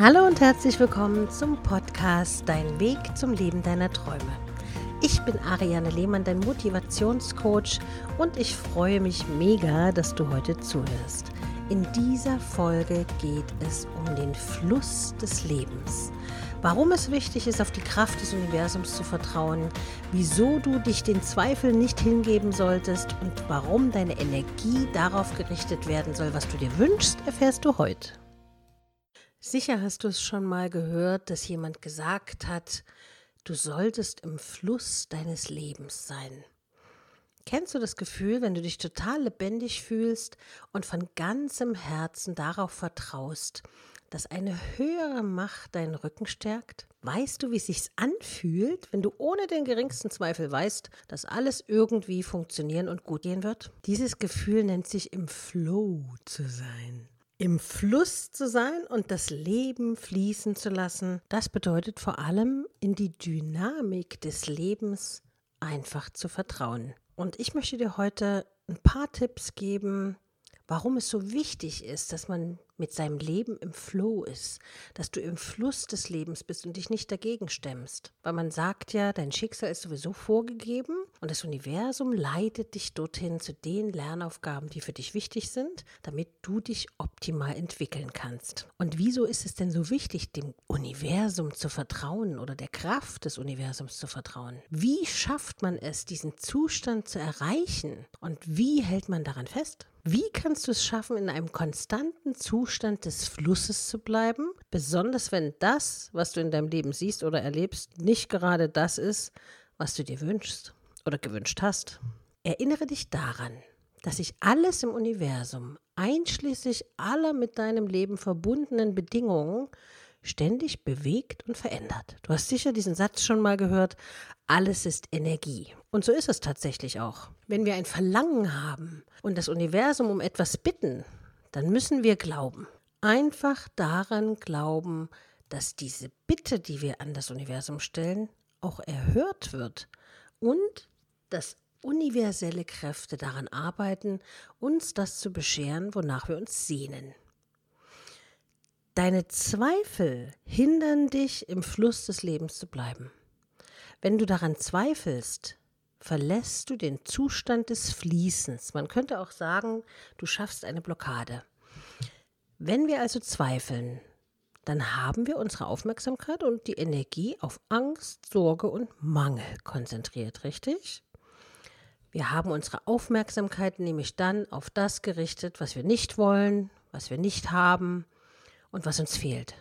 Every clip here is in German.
Hallo und herzlich willkommen zum Podcast Dein Weg zum Leben deiner Träume. Ich bin Ariane Lehmann, dein Motivationscoach und ich freue mich mega, dass du heute zuhörst. In dieser Folge geht es um den Fluss des Lebens. Warum es wichtig ist, auf die Kraft des Universums zu vertrauen, wieso du dich den Zweifeln nicht hingeben solltest und warum deine Energie darauf gerichtet werden soll, was du dir wünschst, erfährst du heute. Sicher hast du es schon mal gehört, dass jemand gesagt hat, du solltest im Fluss deines Lebens sein. Kennst du das Gefühl, wenn du dich total lebendig fühlst und von ganzem Herzen darauf vertraust, dass eine höhere Macht deinen Rücken stärkt? Weißt du, wie es sich anfühlt, wenn du ohne den geringsten Zweifel weißt, dass alles irgendwie funktionieren und gut gehen wird? Dieses Gefühl nennt sich im Flow zu sein im Fluss zu sein und das Leben fließen zu lassen, das bedeutet vor allem in die Dynamik des Lebens einfach zu vertrauen. Und ich möchte dir heute ein paar Tipps geben, warum es so wichtig ist, dass man mit seinem Leben im Flow ist, dass du im Fluss des Lebens bist und dich nicht dagegen stemmst. Weil man sagt ja, dein Schicksal ist sowieso vorgegeben und das Universum leitet dich dorthin zu den Lernaufgaben, die für dich wichtig sind, damit du dich optimal entwickeln kannst. Und wieso ist es denn so wichtig, dem Universum zu vertrauen oder der Kraft des Universums zu vertrauen? Wie schafft man es, diesen Zustand zu erreichen? Und wie hält man daran fest? Wie kannst du es schaffen, in einem konstanten Zustand des Flusses zu bleiben, besonders wenn das, was du in deinem Leben siehst oder erlebst, nicht gerade das ist, was du dir wünschst oder gewünscht hast? Erinnere dich daran, dass sich alles im Universum, einschließlich aller mit deinem Leben verbundenen Bedingungen, ständig bewegt und verändert. Du hast sicher diesen Satz schon mal gehört, alles ist Energie. Und so ist es tatsächlich auch. Wenn wir ein Verlangen haben und das Universum um etwas bitten, dann müssen wir glauben. Einfach daran glauben, dass diese Bitte, die wir an das Universum stellen, auch erhört wird und dass universelle Kräfte daran arbeiten, uns das zu bescheren, wonach wir uns sehnen. Deine Zweifel hindern dich, im Fluss des Lebens zu bleiben. Wenn du daran zweifelst, verlässt du den Zustand des Fließens. Man könnte auch sagen, du schaffst eine Blockade. Wenn wir also zweifeln, dann haben wir unsere Aufmerksamkeit und die Energie auf Angst, Sorge und Mangel konzentriert, richtig? Wir haben unsere Aufmerksamkeit nämlich dann auf das gerichtet, was wir nicht wollen, was wir nicht haben, und was uns fehlt.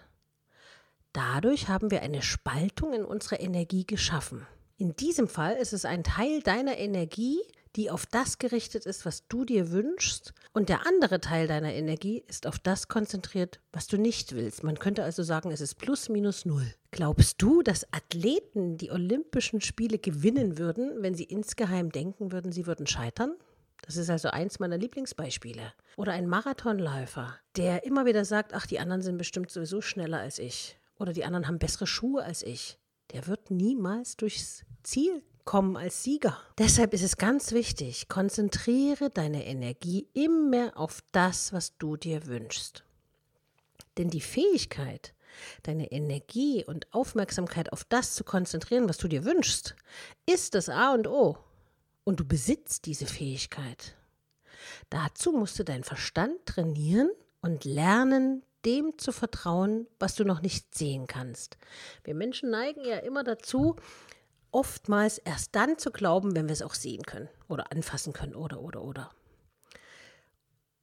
Dadurch haben wir eine Spaltung in unserer Energie geschaffen. In diesem Fall ist es ein Teil deiner Energie, die auf das gerichtet ist, was du dir wünschst, und der andere Teil deiner Energie ist auf das konzentriert, was du nicht willst. Man könnte also sagen, es ist plus minus null. Glaubst du, dass Athleten die Olympischen Spiele gewinnen würden, wenn sie insgeheim denken würden, sie würden scheitern? Das ist also eins meiner Lieblingsbeispiele. Oder ein Marathonläufer, der immer wieder sagt, ach, die anderen sind bestimmt sowieso schneller als ich. Oder die anderen haben bessere Schuhe als ich. Der wird niemals durchs Ziel kommen als Sieger. Deshalb ist es ganz wichtig, konzentriere deine Energie immer auf das, was du dir wünschst. Denn die Fähigkeit, deine Energie und Aufmerksamkeit auf das zu konzentrieren, was du dir wünschst, ist das A und O und du besitzt diese Fähigkeit. Dazu musst du deinen Verstand trainieren und lernen, dem zu vertrauen, was du noch nicht sehen kannst. Wir Menschen neigen ja immer dazu, oftmals erst dann zu glauben, wenn wir es auch sehen können oder anfassen können oder oder oder.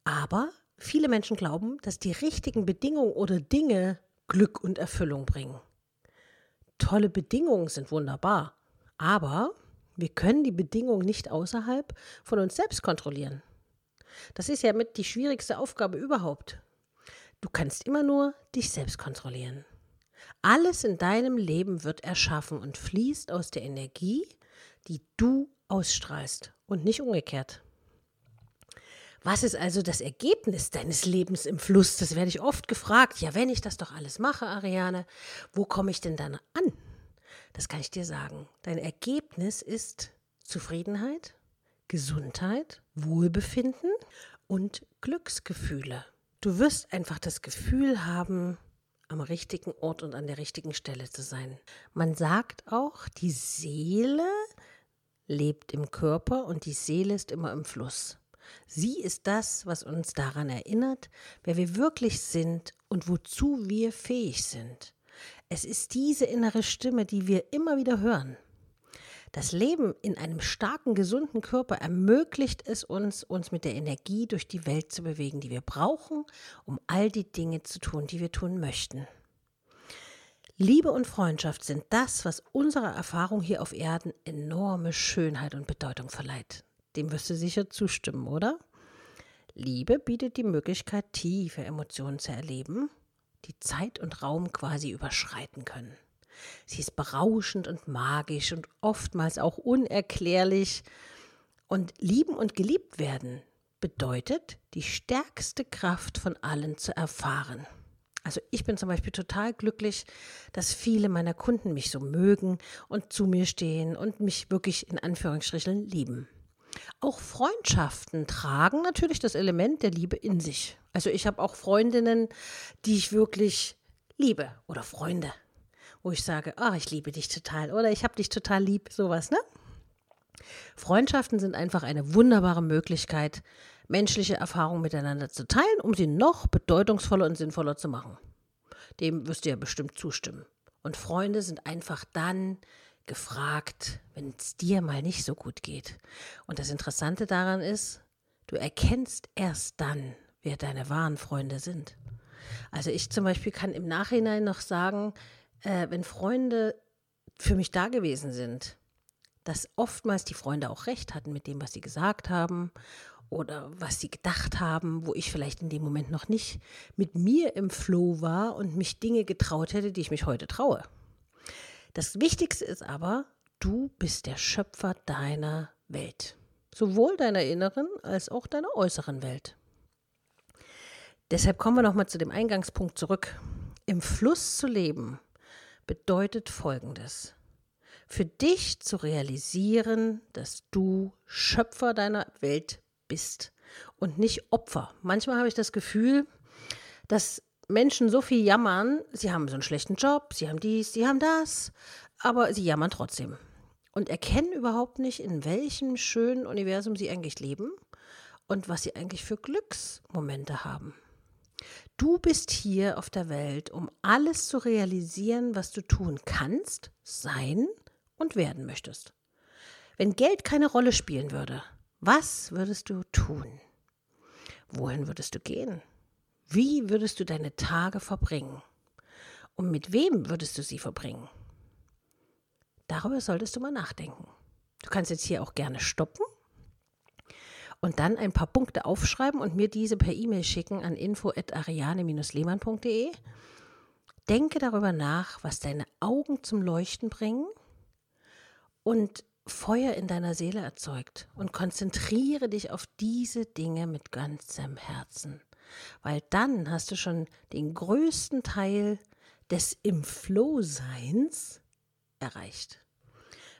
Aber viele Menschen glauben, dass die richtigen Bedingungen oder Dinge Glück und Erfüllung bringen. Tolle Bedingungen sind wunderbar, aber wir können die Bedingungen nicht außerhalb von uns selbst kontrollieren. Das ist ja mit die schwierigste Aufgabe überhaupt. Du kannst immer nur dich selbst kontrollieren. Alles in deinem Leben wird erschaffen und fließt aus der Energie, die du ausstrahlst und nicht umgekehrt. Was ist also das Ergebnis deines Lebens im Fluss? Das werde ich oft gefragt. Ja, wenn ich das doch alles mache, Ariane, wo komme ich denn dann an? Das kann ich dir sagen. Dein Ergebnis ist Zufriedenheit, Gesundheit, Wohlbefinden und Glücksgefühle. Du wirst einfach das Gefühl haben, am richtigen Ort und an der richtigen Stelle zu sein. Man sagt auch, die Seele lebt im Körper und die Seele ist immer im Fluss. Sie ist das, was uns daran erinnert, wer wir wirklich sind und wozu wir fähig sind. Es ist diese innere Stimme, die wir immer wieder hören. Das Leben in einem starken, gesunden Körper ermöglicht es uns, uns mit der Energie durch die Welt zu bewegen, die wir brauchen, um all die Dinge zu tun, die wir tun möchten. Liebe und Freundschaft sind das, was unserer Erfahrung hier auf Erden enorme Schönheit und Bedeutung verleiht. Dem wirst du sicher zustimmen, oder? Liebe bietet die Möglichkeit, tiefe Emotionen zu erleben, die Zeit und Raum quasi überschreiten können. Sie ist berauschend und magisch und oftmals auch unerklärlich. Und lieben und geliebt werden bedeutet, die stärkste Kraft von allen zu erfahren. Also ich bin zum Beispiel total glücklich, dass viele meiner Kunden mich so mögen und zu mir stehen und mich wirklich in Anführungsstrichen lieben. Auch Freundschaften tragen natürlich das Element der Liebe in sich. Also ich habe auch Freundinnen, die ich wirklich liebe oder Freunde, wo ich sage, ah, ich liebe dich total oder ich habe dich total lieb, sowas, ne? Freundschaften sind einfach eine wunderbare Möglichkeit, menschliche Erfahrungen miteinander zu teilen, um sie noch bedeutungsvoller und sinnvoller zu machen. Dem wirst du ja bestimmt zustimmen. Und Freunde sind einfach dann gefragt, wenn es dir mal nicht so gut geht. Und das Interessante daran ist, du erkennst erst dann, wer deine wahren Freunde sind. Also ich zum Beispiel kann im Nachhinein noch sagen, äh, wenn Freunde für mich da gewesen sind, dass oftmals die Freunde auch recht hatten mit dem, was sie gesagt haben oder was sie gedacht haben, wo ich vielleicht in dem Moment noch nicht mit mir im Flow war und mich Dinge getraut hätte, die ich mich heute traue. Das Wichtigste ist aber, du bist der Schöpfer deiner Welt, sowohl deiner inneren als auch deiner äußeren Welt. Deshalb kommen wir nochmal zu dem Eingangspunkt zurück. Im Fluss zu leben bedeutet Folgendes für dich zu realisieren, dass du Schöpfer deiner Welt bist und nicht Opfer. Manchmal habe ich das Gefühl, dass Menschen so viel jammern, sie haben so einen schlechten Job, sie haben dies, sie haben das, aber sie jammern trotzdem und erkennen überhaupt nicht, in welchem schönen Universum sie eigentlich leben und was sie eigentlich für Glücksmomente haben. Du bist hier auf der Welt, um alles zu realisieren, was du tun kannst, sein und werden möchtest. Wenn Geld keine Rolle spielen würde, was würdest du tun? Wohin würdest du gehen? Wie würdest du deine Tage verbringen? Und mit wem würdest du sie verbringen? Darüber solltest du mal nachdenken. Du kannst jetzt hier auch gerne stoppen und dann ein paar Punkte aufschreiben und mir diese per E-Mail schicken an info@ariane-lehmann.de. Denke darüber nach, was deine Augen zum Leuchten bringen und Feuer in deiner Seele erzeugt und konzentriere dich auf diese Dinge mit ganzem Herzen, weil dann hast du schon den größten Teil des im Flow-Seins erreicht.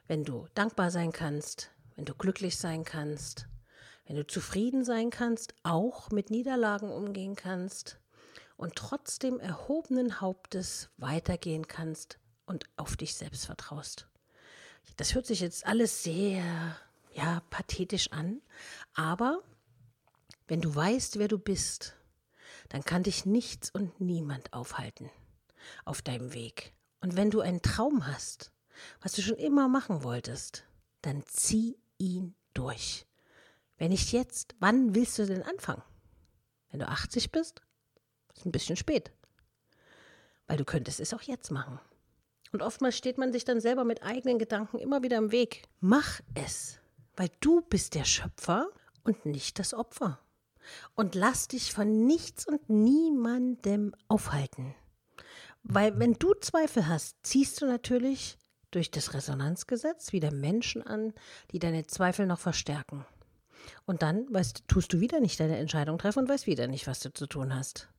Wenn du dankbar sein kannst, wenn du glücklich sein kannst, wenn du zufrieden sein kannst, auch mit Niederlagen umgehen kannst und trotzdem erhobenen Hauptes weitergehen kannst und auf dich selbst vertraust. Das hört sich jetzt alles sehr, ja, pathetisch an, aber wenn du weißt, wer du bist, dann kann dich nichts und niemand aufhalten auf deinem Weg. Und wenn du einen Traum hast, was du schon immer machen wolltest, dann zieh ihn durch. Wenn nicht jetzt, wann willst du denn anfangen? Wenn du 80 bist? Ist ein bisschen spät. Weil du könntest es auch jetzt machen. Und oftmals steht man sich dann selber mit eigenen Gedanken immer wieder im Weg. Mach es, weil du bist der Schöpfer und nicht das Opfer. Und lass dich von nichts und niemandem aufhalten. Weil wenn du Zweifel hast, ziehst du natürlich durch das Resonanzgesetz wieder Menschen an, die deine Zweifel noch verstärken. Und dann weißt, tust du wieder nicht deine Entscheidung treffen und weißt wieder nicht, was du zu tun hast.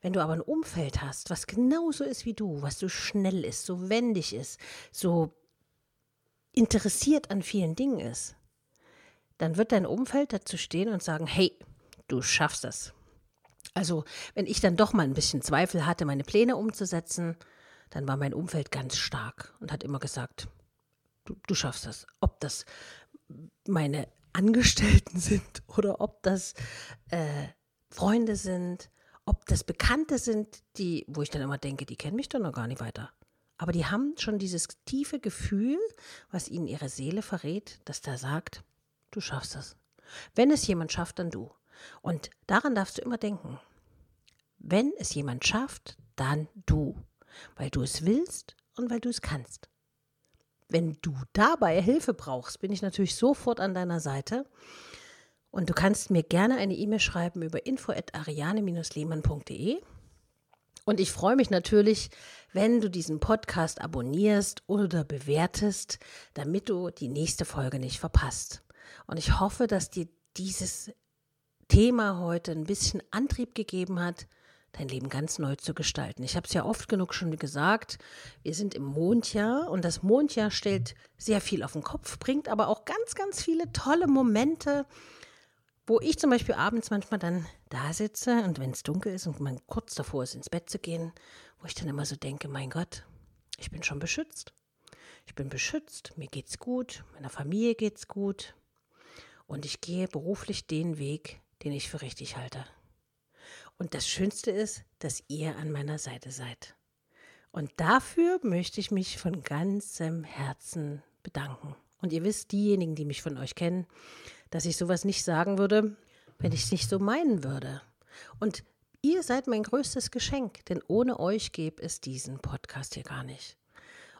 Wenn du aber ein Umfeld hast, was genauso ist wie du, was so schnell ist, so wendig ist, so interessiert an vielen Dingen ist, dann wird dein Umfeld dazu stehen und sagen, hey, du schaffst das. Also, wenn ich dann doch mal ein bisschen Zweifel hatte, meine Pläne umzusetzen, dann war mein Umfeld ganz stark und hat immer gesagt, du, du schaffst das. Ob das meine Angestellten sind oder ob das äh, Freunde sind, ob das Bekannte sind, die, wo ich dann immer denke, die kennen mich doch noch gar nicht weiter. Aber die haben schon dieses tiefe Gefühl, was ihnen ihre Seele verrät, dass da sagt, du schaffst das. Wenn es jemand schafft, dann du. Und daran darfst du immer denken. Wenn es jemand schafft, dann du. Weil du es willst und weil du es kannst. Wenn du dabei Hilfe brauchst, bin ich natürlich sofort an deiner Seite. Und du kannst mir gerne eine E-Mail schreiben über info@ariane-lehmann.de. Und ich freue mich natürlich, wenn du diesen Podcast abonnierst oder bewertest, damit du die nächste Folge nicht verpasst. Und ich hoffe, dass dir dieses Thema heute ein bisschen Antrieb gegeben hat, dein Leben ganz neu zu gestalten. Ich habe es ja oft genug schon gesagt, wir sind im Mondjahr und das Mondjahr stellt sehr viel auf den Kopf, bringt aber auch ganz, ganz viele tolle Momente, wo ich zum Beispiel abends manchmal dann da sitze und wenn es dunkel ist und man kurz davor ist, ins Bett zu gehen, wo ich dann immer so denke, mein Gott, ich bin schon beschützt. Ich bin beschützt, mir geht's gut, meiner Familie geht's gut und ich gehe beruflich den Weg, den ich für richtig halte. Und das Schönste ist, dass ihr an meiner Seite seid. Und dafür möchte ich mich von ganzem Herzen bedanken. Und ihr wisst, diejenigen, die mich von euch kennen, dass ich sowas nicht sagen würde, wenn ich es nicht so meinen würde. Und ihr seid mein größtes Geschenk, denn ohne euch gäbe es diesen Podcast hier gar nicht.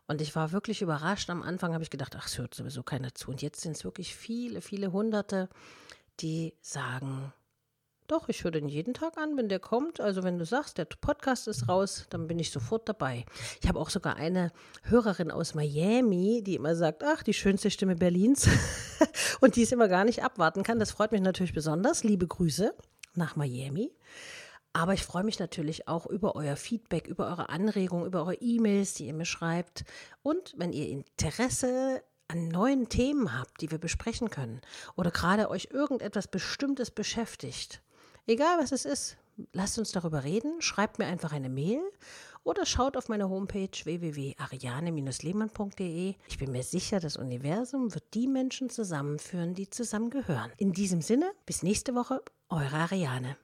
Und ich war wirklich überrascht. Am Anfang habe ich gedacht, ach, es hört sowieso keiner zu. Und jetzt sind es wirklich viele, viele Hunderte, die sagen, doch, ich höre den jeden Tag an, wenn der kommt. Also wenn du sagst, der Podcast ist raus, dann bin ich sofort dabei. Ich habe auch sogar eine Hörerin aus Miami, die immer sagt, ach, die schönste Stimme Berlins. und die es immer gar nicht abwarten kann. Das freut mich natürlich besonders. Liebe Grüße nach Miami. Aber ich freue mich natürlich auch über euer Feedback, über eure Anregungen, über eure E-Mails, die ihr mir schreibt. Und wenn ihr Interesse an neuen Themen habt, die wir besprechen können, oder gerade euch irgendetwas Bestimmtes beschäftigt, Egal was es ist, lasst uns darüber reden, schreibt mir einfach eine Mail oder schaut auf meine Homepage www.ariane-lehmann.de. Ich bin mir sicher, das Universum wird die Menschen zusammenführen, die zusammengehören. In diesem Sinne, bis nächste Woche, eure Ariane.